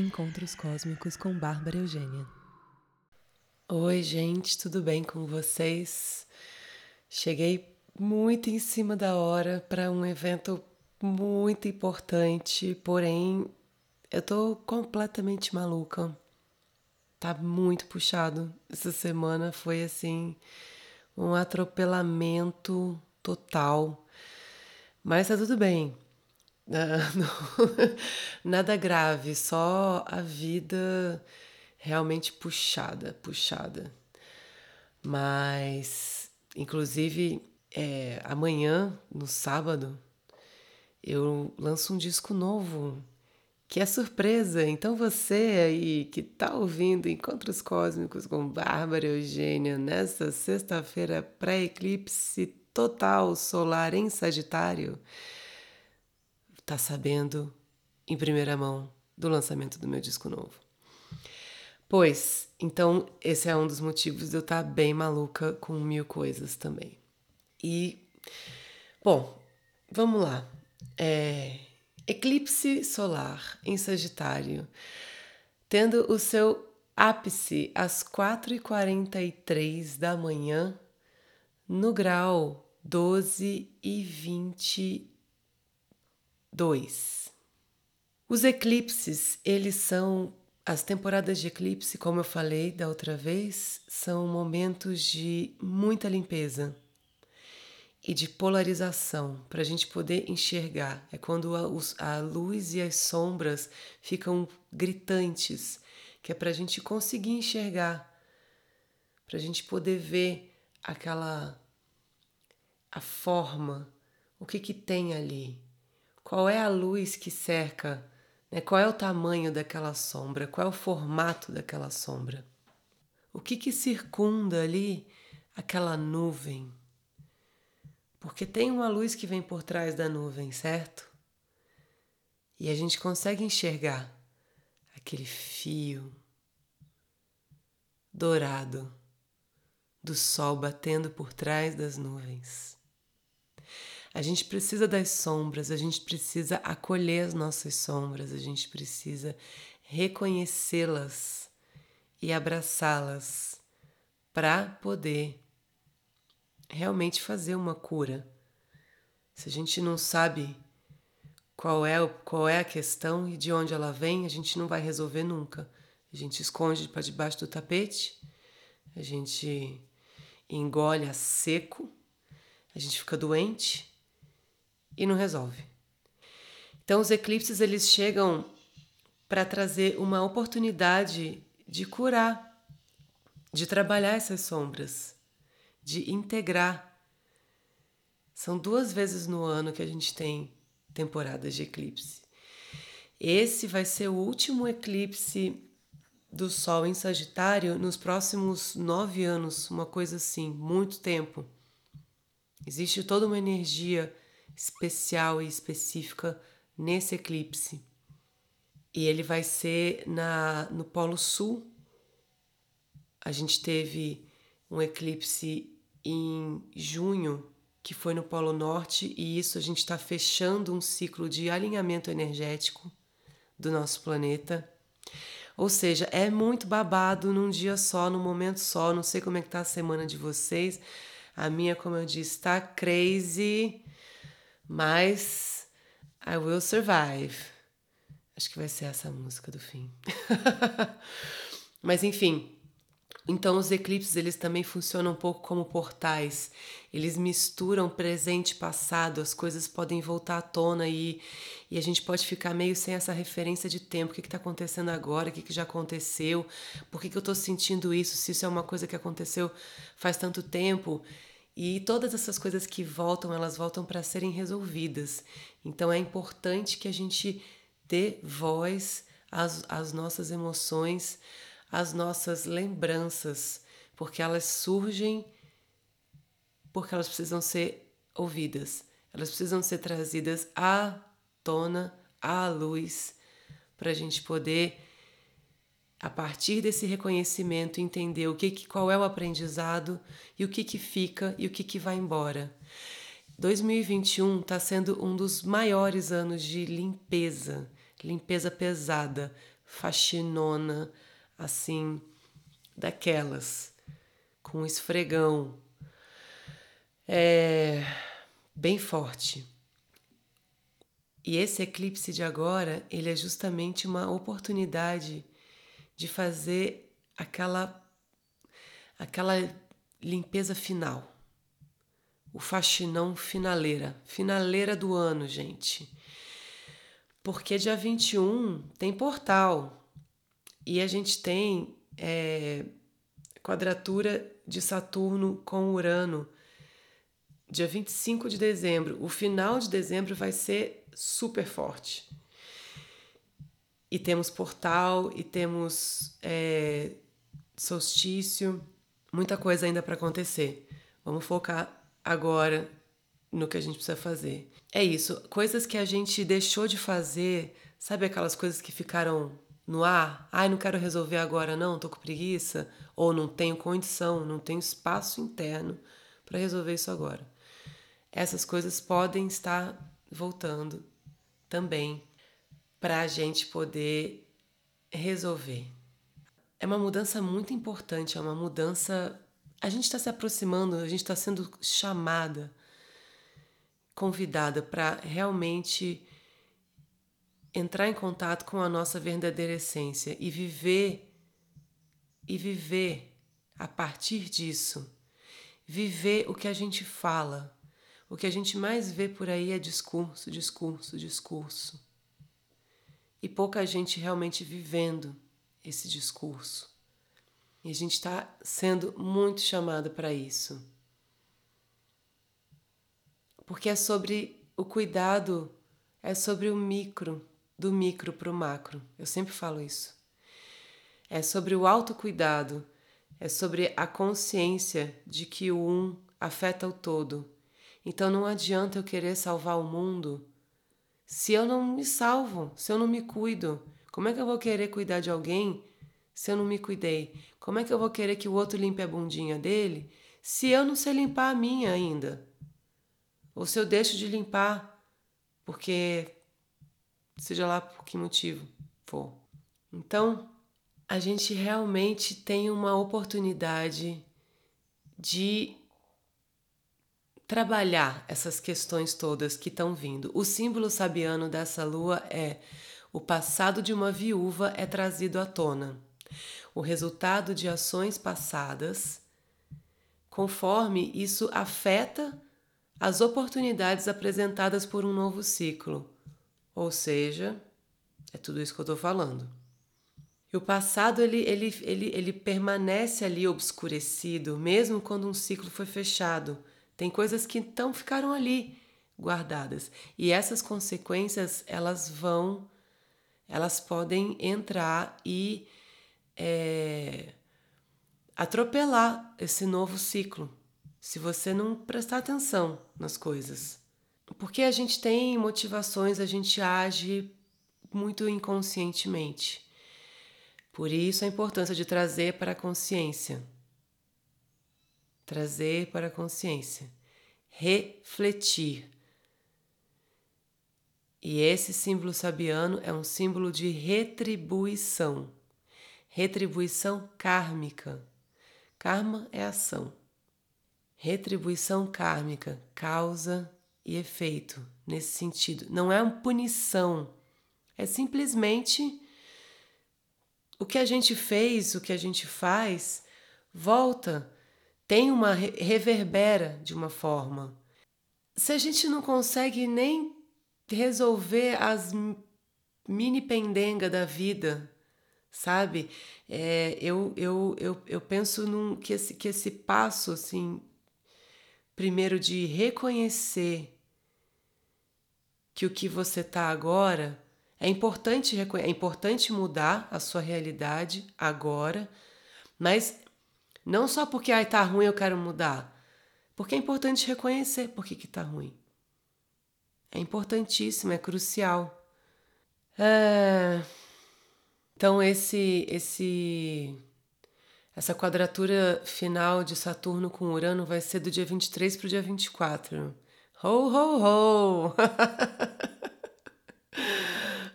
Encontros Cósmicos com Bárbara Eugênia. Oi, gente, tudo bem com vocês? Cheguei muito em cima da hora para um evento muito importante, porém eu tô completamente maluca. Tá muito puxado. Essa semana foi assim um atropelamento total. Mas tá tudo bem. Nada grave, só a vida realmente puxada, puxada. Mas, inclusive, é, amanhã, no sábado, eu lanço um disco novo, que é surpresa. Então você aí que tá ouvindo Encontros Cósmicos com Bárbara Eugênia nessa sexta-feira pré-eclipse total solar em Sagitário, tá sabendo em primeira mão do lançamento do meu disco novo. Pois, então esse é um dos motivos de eu estar tá bem maluca com mil coisas também. E, bom, vamos lá. É, eclipse solar em Sagitário, tendo o seu ápice às 4h43 da manhã, no grau 12 e 22. Os eclipses, eles são as temporadas de eclipse, como eu falei da outra vez, são momentos de muita limpeza e de polarização para a gente poder enxergar. É quando a, a, luz e as sombras ficam gritantes, que é para a gente conseguir enxergar, para a gente poder ver aquela a forma, o que que tem ali, qual é a luz que cerca, né? qual é o tamanho daquela sombra, qual é o formato daquela sombra, o que que circunda ali aquela nuvem porque tem uma luz que vem por trás da nuvem, certo? E a gente consegue enxergar aquele fio dourado do sol batendo por trás das nuvens. A gente precisa das sombras, a gente precisa acolher as nossas sombras, a gente precisa reconhecê-las e abraçá-las para poder realmente fazer uma cura. Se a gente não sabe qual é, qual é a questão e de onde ela vem, a gente não vai resolver nunca. A gente esconde para debaixo do tapete, a gente engole a seco, a gente fica doente e não resolve. Então os eclipses eles chegam para trazer uma oportunidade de curar, de trabalhar essas sombras de integrar. São duas vezes no ano que a gente tem temporadas de eclipse. Esse vai ser o último eclipse do Sol em Sagitário nos próximos nove anos, uma coisa assim, muito tempo. Existe toda uma energia especial e específica nesse eclipse. E ele vai ser na, no Polo Sul. A gente teve um eclipse em junho, que foi no Polo Norte, e isso a gente está fechando um ciclo de alinhamento energético do nosso planeta. Ou seja, é muito babado num dia só, num momento só. Não sei como é que tá a semana de vocês. A minha, como eu disse, está crazy, mas I will survive. Acho que vai ser essa a música do fim. mas enfim, então os eclipses eles também funcionam um pouco como portais. Eles misturam presente e passado, as coisas podem voltar à tona e, e a gente pode ficar meio sem essa referência de tempo. O que está acontecendo agora? O que, que já aconteceu? Por que, que eu estou sentindo isso? Se isso é uma coisa que aconteceu faz tanto tempo? E todas essas coisas que voltam, elas voltam para serem resolvidas. Então é importante que a gente dê voz às, às nossas emoções as nossas lembranças, porque elas surgem porque elas precisam ser ouvidas, elas precisam ser trazidas à tona, à luz, para a gente poder, a partir desse reconhecimento, entender o que, qual é o aprendizado e o que, que fica e o que, que vai embora. 2021 está sendo um dos maiores anos de limpeza, limpeza pesada, faxinona, assim, daquelas, com esfregão. É bem forte. E esse eclipse de agora, ele é justamente uma oportunidade de fazer aquela aquela limpeza final. O faxinão finaleira, finaleira do ano, gente. Porque dia 21 tem portal e a gente tem é, quadratura de Saturno com Urano dia 25 de dezembro. O final de dezembro vai ser super forte. E temos portal, e temos é, solstício, muita coisa ainda para acontecer. Vamos focar agora no que a gente precisa fazer. É isso, coisas que a gente deixou de fazer, sabe aquelas coisas que ficaram no ar? Ai, não quero resolver agora não, tô com preguiça, ou não tenho condição, não tenho espaço interno para resolver isso agora. Essas coisas podem estar voltando também para a gente poder resolver. É uma mudança muito importante, é uma mudança a gente está se aproximando, a gente está sendo chamada, convidada para realmente entrar em contato com a nossa verdadeira essência e viver e viver a partir disso. Viver o que a gente fala. O que a gente mais vê por aí é discurso, discurso, discurso. E pouca gente realmente vivendo esse discurso. E a gente está sendo muito chamado para isso. Porque é sobre o cuidado, é sobre o micro, do micro para o macro. Eu sempre falo isso. É sobre o autocuidado, é sobre a consciência de que o um afeta o todo. Então não adianta eu querer salvar o mundo se eu não me salvo, se eu não me cuido. Como é que eu vou querer cuidar de alguém se eu não me cuidei? Como é que eu vou querer que o outro limpe a bundinha dele se eu não sei limpar a minha ainda? Ou se eu deixo de limpar porque seja lá por que motivo for. Então, a gente realmente tem uma oportunidade de trabalhar essas questões todas que estão vindo. O símbolo sabiano dessa lua é o passado de uma viúva é trazido à tona o resultado de ações passadas, conforme isso afeta as oportunidades apresentadas por um novo ciclo. Ou seja, é tudo isso que eu estou falando. E o passado ele, ele, ele, ele permanece ali obscurecido, mesmo quando um ciclo foi fechado. Tem coisas que então ficaram ali guardadas. E essas consequências, elas vão, elas podem entrar e é, atropelar esse novo ciclo se você não prestar atenção nas coisas. Porque a gente tem motivações, a gente age muito inconscientemente. Por isso a importância de trazer para a consciência. Trazer para a consciência. Refletir. E esse símbolo sabiano é um símbolo de retribuição retribuição kármica. Karma é ação. Retribuição kármica, causa e efeito, nesse sentido. Não é uma punição, é simplesmente o que a gente fez, o que a gente faz, volta, tem uma reverbera de uma forma. Se a gente não consegue nem resolver as mini pendenga da vida sabe? É, eu, eu, eu, eu penso num, que, esse, que esse passo, assim, primeiro de reconhecer que o que você está agora é importante, é importante mudar a sua realidade agora, mas não só porque ai tá ruim eu quero mudar, porque é importante reconhecer por que que tá ruim. É importantíssimo, é crucial. É... Então esse esse essa quadratura final de Saturno com Urano vai ser do dia 23 para o dia 24. Ho, ho, ho!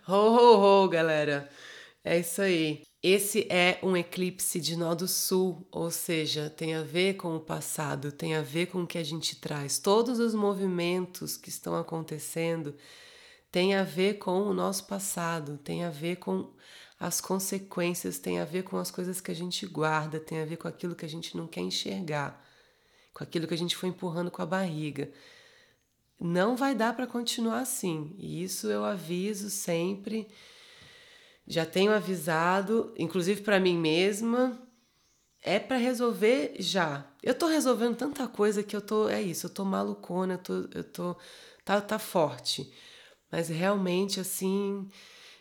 ho, ho, ho, galera! É isso aí. Esse é um eclipse de nó do sul, ou seja, tem a ver com o passado, tem a ver com o que a gente traz. Todos os movimentos que estão acontecendo têm a ver com o nosso passado, tem a ver com as consequências, tem a ver com as coisas que a gente guarda, tem a ver com aquilo que a gente não quer enxergar, com aquilo que a gente foi empurrando com a barriga. Não vai dar para continuar assim, e isso eu aviso sempre já tenho avisado, inclusive para mim mesma, é para resolver já. Eu tô resolvendo tanta coisa que eu tô, é isso, eu tô malucona, eu tô, eu tô tá, tá forte. Mas realmente assim,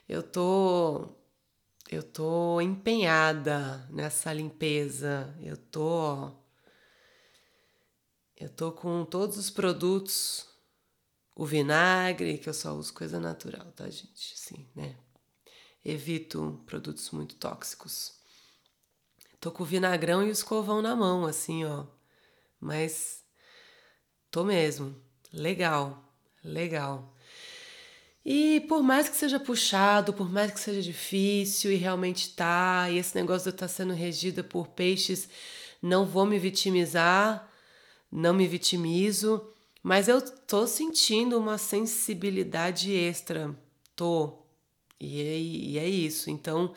eu tô eu tô empenhada nessa limpeza. Eu tô eu tô com todos os produtos o vinagre, que eu só uso coisa natural, tá, gente? Sim, né? Evito produtos muito tóxicos. Tô com o vinagrão e o escovão na mão, assim, ó. Mas tô mesmo. Legal, legal. E por mais que seja puxado, por mais que seja difícil e realmente tá, e esse negócio de eu estar tá sendo regida por peixes, não vou me vitimizar, não me vitimizo, mas eu tô sentindo uma sensibilidade extra. Tô, e é, e é isso. Então,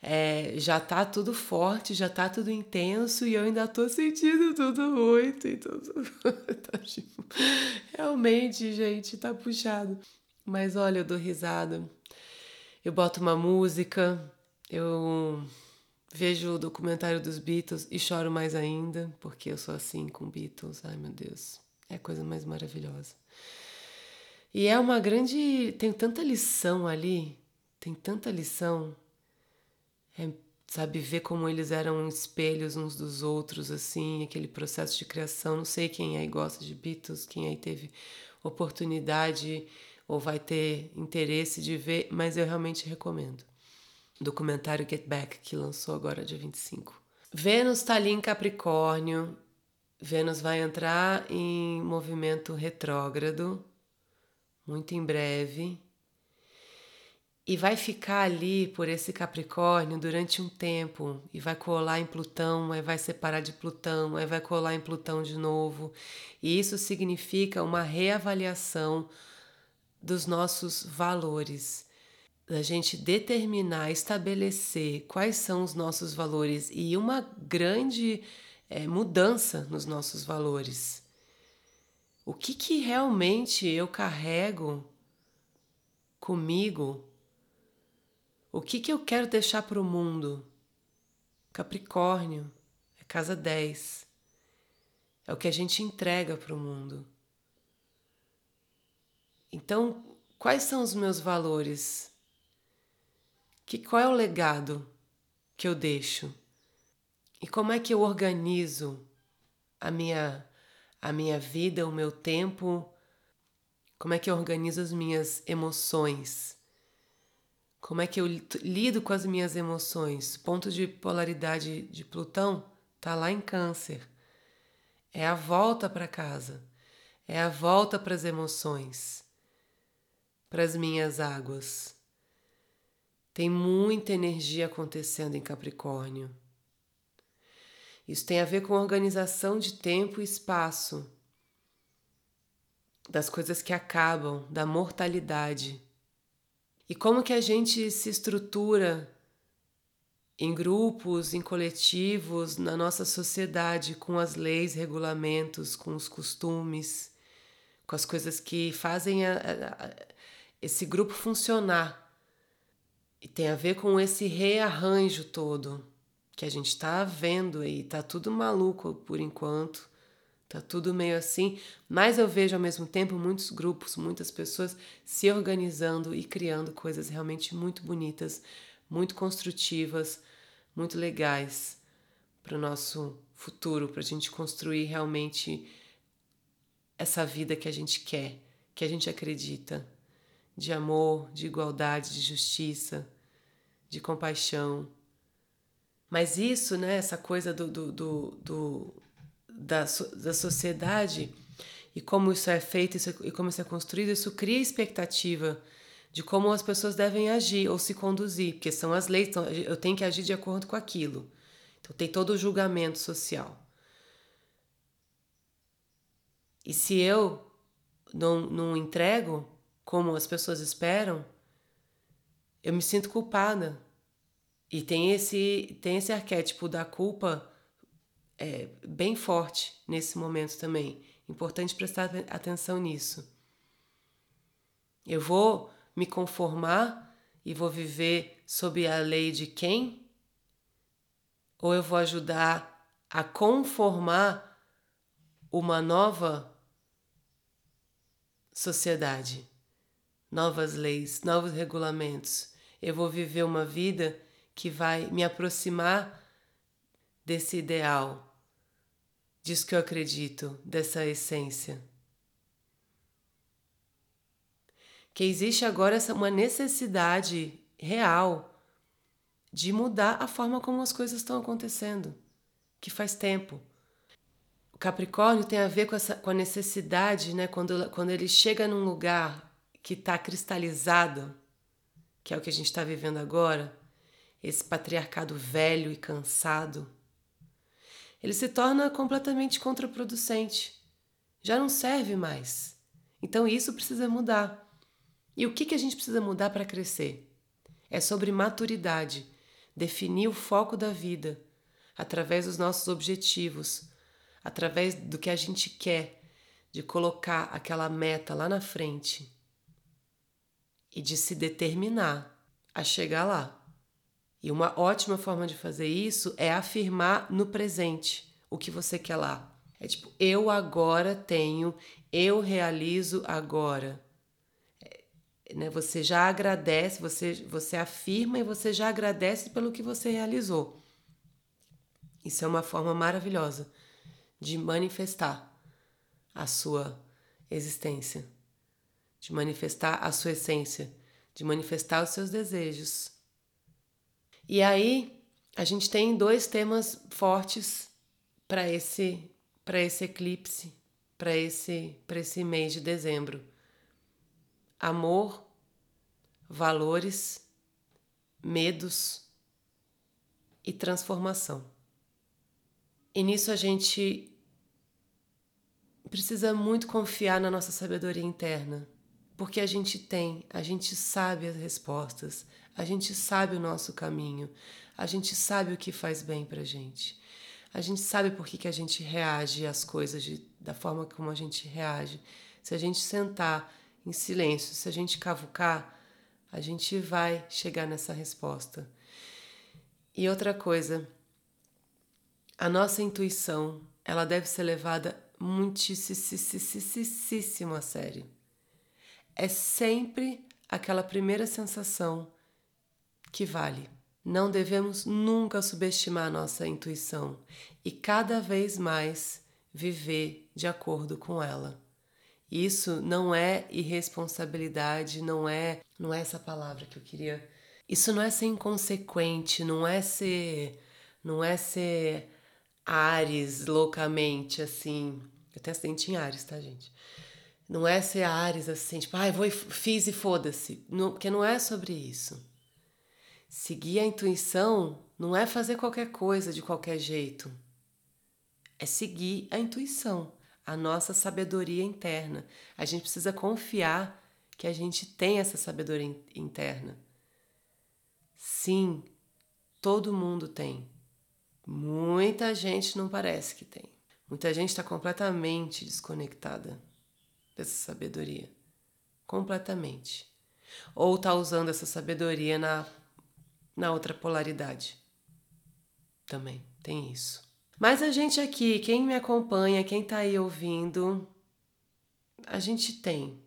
é, já tá tudo forte, já tá tudo intenso e eu ainda tô sentindo tudo muito e tudo. tá, tipo, realmente, gente, tá puxado. Mas olha, eu dou risada. Eu boto uma música, eu vejo o documentário dos Beatles e choro mais ainda, porque eu sou assim com Beatles. Ai, meu Deus, é a coisa mais maravilhosa. E é uma grande. Tem tanta lição ali, tem tanta lição. É, sabe, ver como eles eram espelhos uns dos outros, assim, aquele processo de criação. Não sei quem aí gosta de Beatles, quem aí teve oportunidade ou vai ter interesse de ver, mas eu realmente recomendo. O documentário Get Back, que lançou agora dia 25. Vênus está ali em Capricórnio. Vênus vai entrar em movimento retrógrado muito em breve e vai ficar ali por esse Capricórnio durante um tempo e vai colar em Plutão, aí vai separar de Plutão, aí vai colar em Plutão de novo. E isso significa uma reavaliação dos nossos valores, da gente determinar, estabelecer quais são os nossos valores e uma grande é, mudança nos nossos valores. O que, que realmente eu carrego comigo? O que, que eu quero deixar para o mundo? Capricórnio é casa 10. É o que a gente entrega para o mundo. Então, quais são os meus valores? Que, qual é o legado que eu deixo? E como é que eu organizo a minha a minha vida, o meu tempo, como é que eu organizo as minhas emoções, como é que eu lido com as minhas emoções. Ponto de polaridade de Plutão tá lá em Câncer. É a volta para casa, é a volta para as emoções, para as minhas águas. Tem muita energia acontecendo em Capricórnio. Isso tem a ver com organização de tempo e espaço, das coisas que acabam, da mortalidade. E como que a gente se estrutura em grupos, em coletivos, na nossa sociedade, com as leis, regulamentos, com os costumes, com as coisas que fazem a, a, esse grupo funcionar. E tem a ver com esse rearranjo todo que a gente está vendo aí, tá tudo maluco por enquanto, tá tudo meio assim, mas eu vejo ao mesmo tempo muitos grupos, muitas pessoas se organizando e criando coisas realmente muito bonitas, muito construtivas, muito legais para o nosso futuro, para a gente construir realmente essa vida que a gente quer, que a gente acredita, de amor, de igualdade, de justiça, de compaixão mas isso, né, essa coisa do, do, do, do da, da sociedade e como isso é feito isso, e como isso é construído, isso cria expectativa de como as pessoas devem agir ou se conduzir, porque são as leis, então eu tenho que agir de acordo com aquilo. Então tem todo o julgamento social. E se eu não, não entrego como as pessoas esperam, eu me sinto culpada. E tem esse, tem esse arquétipo da culpa é, bem forte nesse momento também. Importante prestar atenção nisso. Eu vou me conformar e vou viver sob a lei de quem? Ou eu vou ajudar a conformar uma nova sociedade, novas leis, novos regulamentos. Eu vou viver uma vida que vai me aproximar desse ideal, disso que eu acredito, dessa essência. Que existe agora essa, uma necessidade real de mudar a forma como as coisas estão acontecendo, que faz tempo. O Capricórnio tem a ver com, essa, com a necessidade, né? Quando, quando ele chega num lugar que está cristalizado, que é o que a gente está vivendo agora, esse patriarcado velho e cansado, ele se torna completamente contraproducente. Já não serve mais. Então isso precisa mudar. E o que, que a gente precisa mudar para crescer? É sobre maturidade, definir o foco da vida através dos nossos objetivos, através do que a gente quer, de colocar aquela meta lá na frente e de se determinar a chegar lá. E uma ótima forma de fazer isso é afirmar no presente o que você quer lá. É tipo, eu agora tenho, eu realizo agora. É, né? Você já agradece, você, você afirma e você já agradece pelo que você realizou. Isso é uma forma maravilhosa de manifestar a sua existência, de manifestar a sua essência, de manifestar os seus desejos. E aí, a gente tem dois temas fortes para esse para esse eclipse, para esse para esse mês de dezembro. Amor, valores, medos e transformação. E nisso a gente precisa muito confiar na nossa sabedoria interna, porque a gente tem, a gente sabe as respostas, a gente sabe o nosso caminho, a gente sabe o que faz bem pra gente. A gente sabe por que, que a gente reage às coisas de, da forma como a gente reage. Se a gente sentar em silêncio, se a gente cavucar, a gente vai chegar nessa resposta. E outra coisa, a nossa intuição, ela deve ser levada muitíssimo a sério. É sempre aquela primeira sensação que vale. Não devemos nunca subestimar nossa intuição e cada vez mais viver de acordo com ela. Isso não é irresponsabilidade, não é, não é essa palavra que eu queria. Isso não é ser inconsequente, não é ser, não é ser Ares loucamente, assim. Eu tenho acidente em Ares, tá, gente? Não é ser Ares assim, tipo, ai, ah, vou e fiz e foda-se. Porque não é sobre isso. Seguir a intuição não é fazer qualquer coisa de qualquer jeito. É seguir a intuição, a nossa sabedoria interna. A gente precisa confiar que a gente tem essa sabedoria interna. Sim, todo mundo tem. Muita gente não parece que tem. Muita gente está completamente desconectada dessa sabedoria. Completamente. Ou está usando essa sabedoria na, na outra polaridade. Também tem isso. Mas a gente aqui, quem me acompanha, quem está aí ouvindo, a gente tem.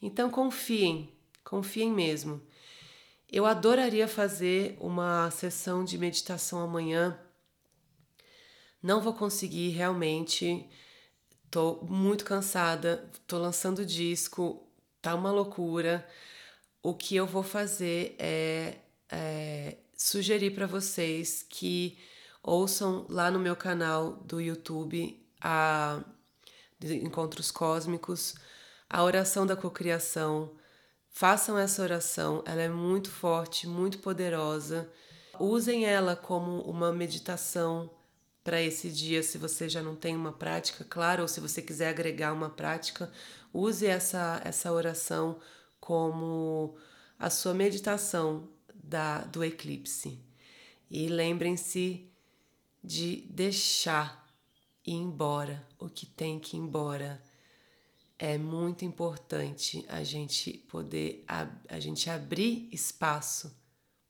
Então confiem, confiem mesmo. Eu adoraria fazer uma sessão de meditação amanhã. Não vou conseguir realmente. Tô muito cansada, tô lançando disco, tá uma loucura. O que eu vou fazer é, é sugerir para vocês que ouçam lá no meu canal do YouTube a Encontros Cósmicos a oração da cocriação Façam essa oração, ela é muito forte, muito poderosa. Usem ela como uma meditação para esse dia, se você já não tem uma prática, claro, ou se você quiser agregar uma prática, use essa, essa oração como a sua meditação da, do eclipse. E lembrem-se de deixar ir embora o que tem que ir embora. É muito importante a gente poder a, a gente abrir espaço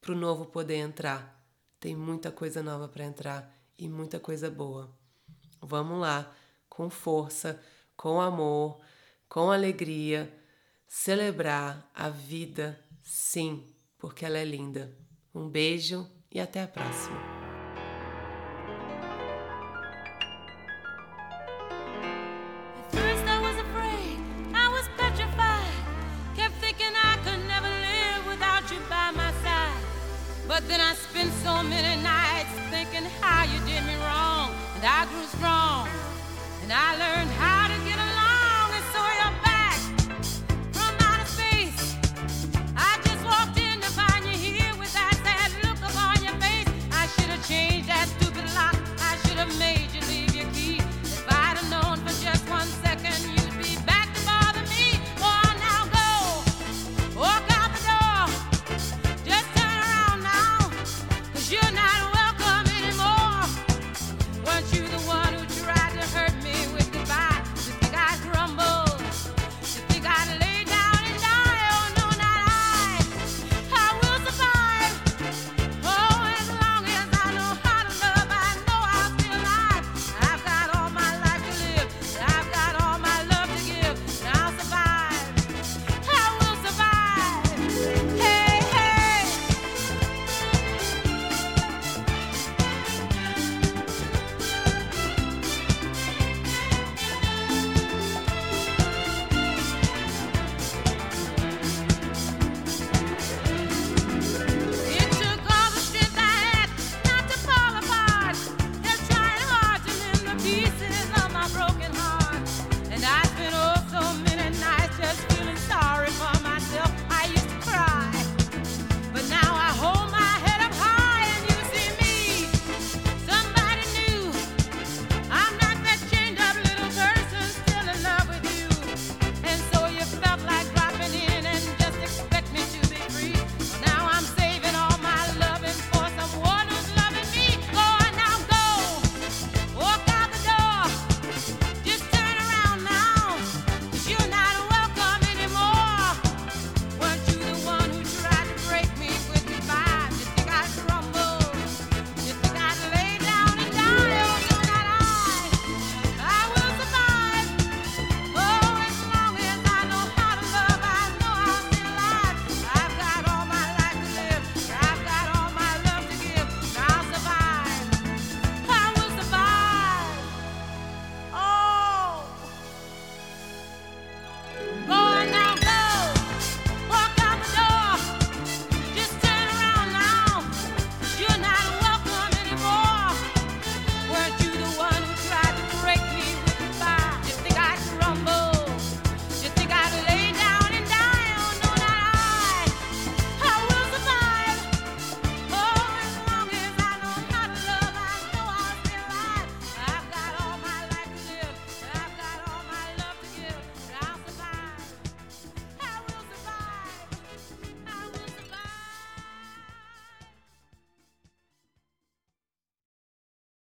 para o novo poder entrar. Tem muita coisa nova para entrar e muita coisa boa. Vamos lá, com força, com amor, com alegria, celebrar a vida, sim, porque ela é linda. Um beijo e até a próxima.